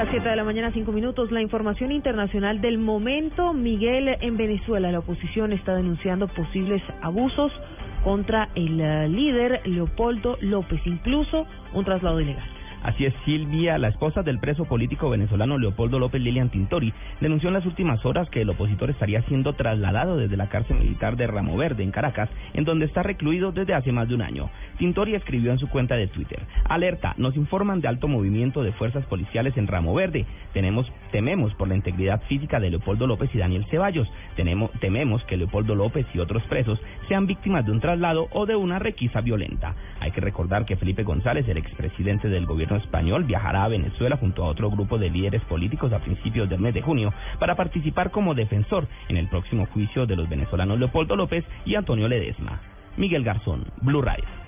las 7 de la mañana, 5 minutos. La información internacional del momento. Miguel, en Venezuela, la oposición está denunciando posibles abusos contra el eh, líder Leopoldo López, incluso un traslado ilegal. Así es, Silvia, la esposa del preso político venezolano Leopoldo López Lilian Tintori, denunció en las últimas horas que el opositor estaría siendo trasladado desde la cárcel militar de Ramo Verde, en Caracas, en donde está recluido desde hace más de un año. Tintori escribió en su cuenta de Twitter, alerta, nos informan de alto movimiento de fuerzas policiales en Ramo Verde. Tenemos, tememos por la integridad física de Leopoldo López y Daniel Ceballos. Tenemos, tememos que Leopoldo López y otros presos sean víctimas de un traslado o de una requisa violenta. Hay que recordar que Felipe González, el expresidente del español, viajará a Venezuela junto a otro grupo de líderes políticos a principios del mes de junio para participar como defensor en el próximo juicio de los venezolanos Leopoldo López y Antonio Ledesma. Miguel Garzón, Blue Radio.